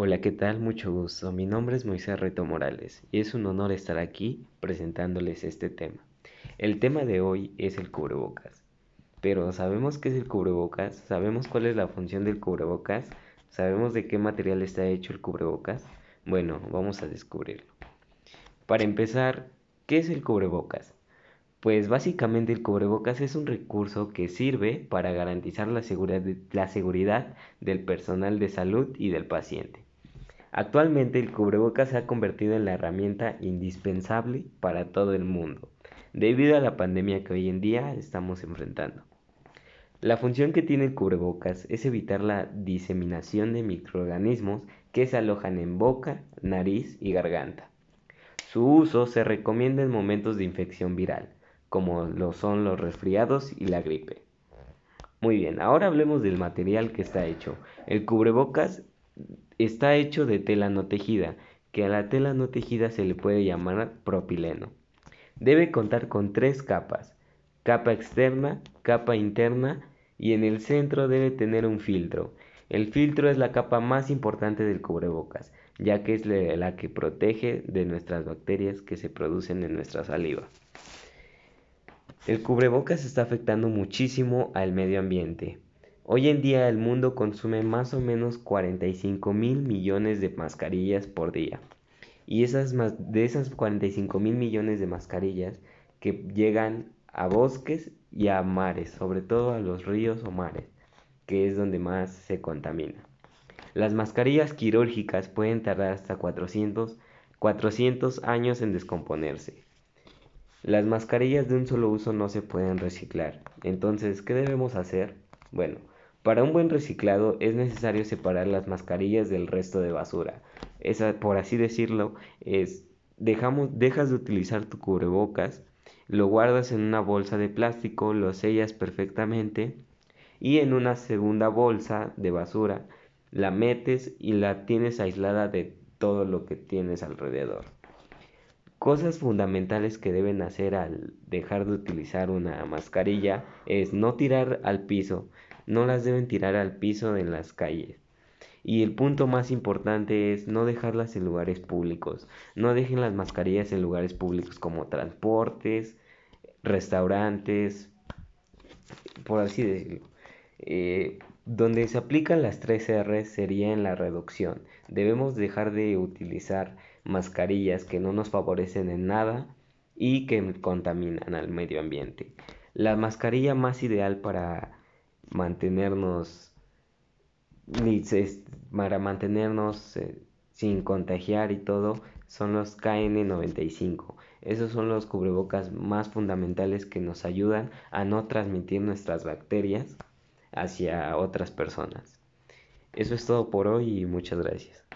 Hola, ¿qué tal? Mucho gusto. Mi nombre es Moisés Reto Morales y es un honor estar aquí presentándoles este tema. El tema de hoy es el cubrebocas. Pero ¿sabemos qué es el cubrebocas? ¿Sabemos cuál es la función del cubrebocas? ¿Sabemos de qué material está hecho el cubrebocas? Bueno, vamos a descubrirlo. Para empezar, ¿qué es el cubrebocas? Pues básicamente el cubrebocas es un recurso que sirve para garantizar la seguridad, la seguridad del personal de salud y del paciente. Actualmente el cubrebocas se ha convertido en la herramienta indispensable para todo el mundo, debido a la pandemia que hoy en día estamos enfrentando. La función que tiene el cubrebocas es evitar la diseminación de microorganismos que se alojan en boca, nariz y garganta. Su uso se recomienda en momentos de infección viral, como lo son los resfriados y la gripe. Muy bien, ahora hablemos del material que está hecho. El cubrebocas Está hecho de tela no tejida, que a la tela no tejida se le puede llamar propileno. Debe contar con tres capas, capa externa, capa interna y en el centro debe tener un filtro. El filtro es la capa más importante del cubrebocas, ya que es la que protege de nuestras bacterias que se producen en nuestra saliva. El cubrebocas está afectando muchísimo al medio ambiente, Hoy en día el mundo consume más o menos 45 mil millones de mascarillas por día. Y esas, de esas 45 mil millones de mascarillas que llegan a bosques y a mares, sobre todo a los ríos o mares, que es donde más se contamina. Las mascarillas quirúrgicas pueden tardar hasta 400, 400 años en descomponerse. Las mascarillas de un solo uso no se pueden reciclar. Entonces, ¿qué debemos hacer? Bueno, para un buen reciclado es necesario separar las mascarillas del resto de basura. Esa, por así decirlo, es dejamos, dejas de utilizar tu cubrebocas, lo guardas en una bolsa de plástico, lo sellas perfectamente y en una segunda bolsa de basura la metes y la tienes aislada de todo lo que tienes alrededor. Cosas fundamentales que deben hacer al dejar de utilizar una mascarilla es no tirar al piso, no las deben tirar al piso en las calles. Y el punto más importante es no dejarlas en lugares públicos. No dejen las mascarillas en lugares públicos como transportes, restaurantes, por así decirlo. Eh, donde se aplican las tres R sería en la reducción. Debemos dejar de utilizar mascarillas que no nos favorecen en nada y que contaminan al medio ambiente. La mascarilla más ideal para mantenernos para mantenernos eh, sin contagiar y todo son los KN95. Esos son los cubrebocas más fundamentales que nos ayudan a no transmitir nuestras bacterias hacia otras personas. Eso es todo por hoy y muchas gracias.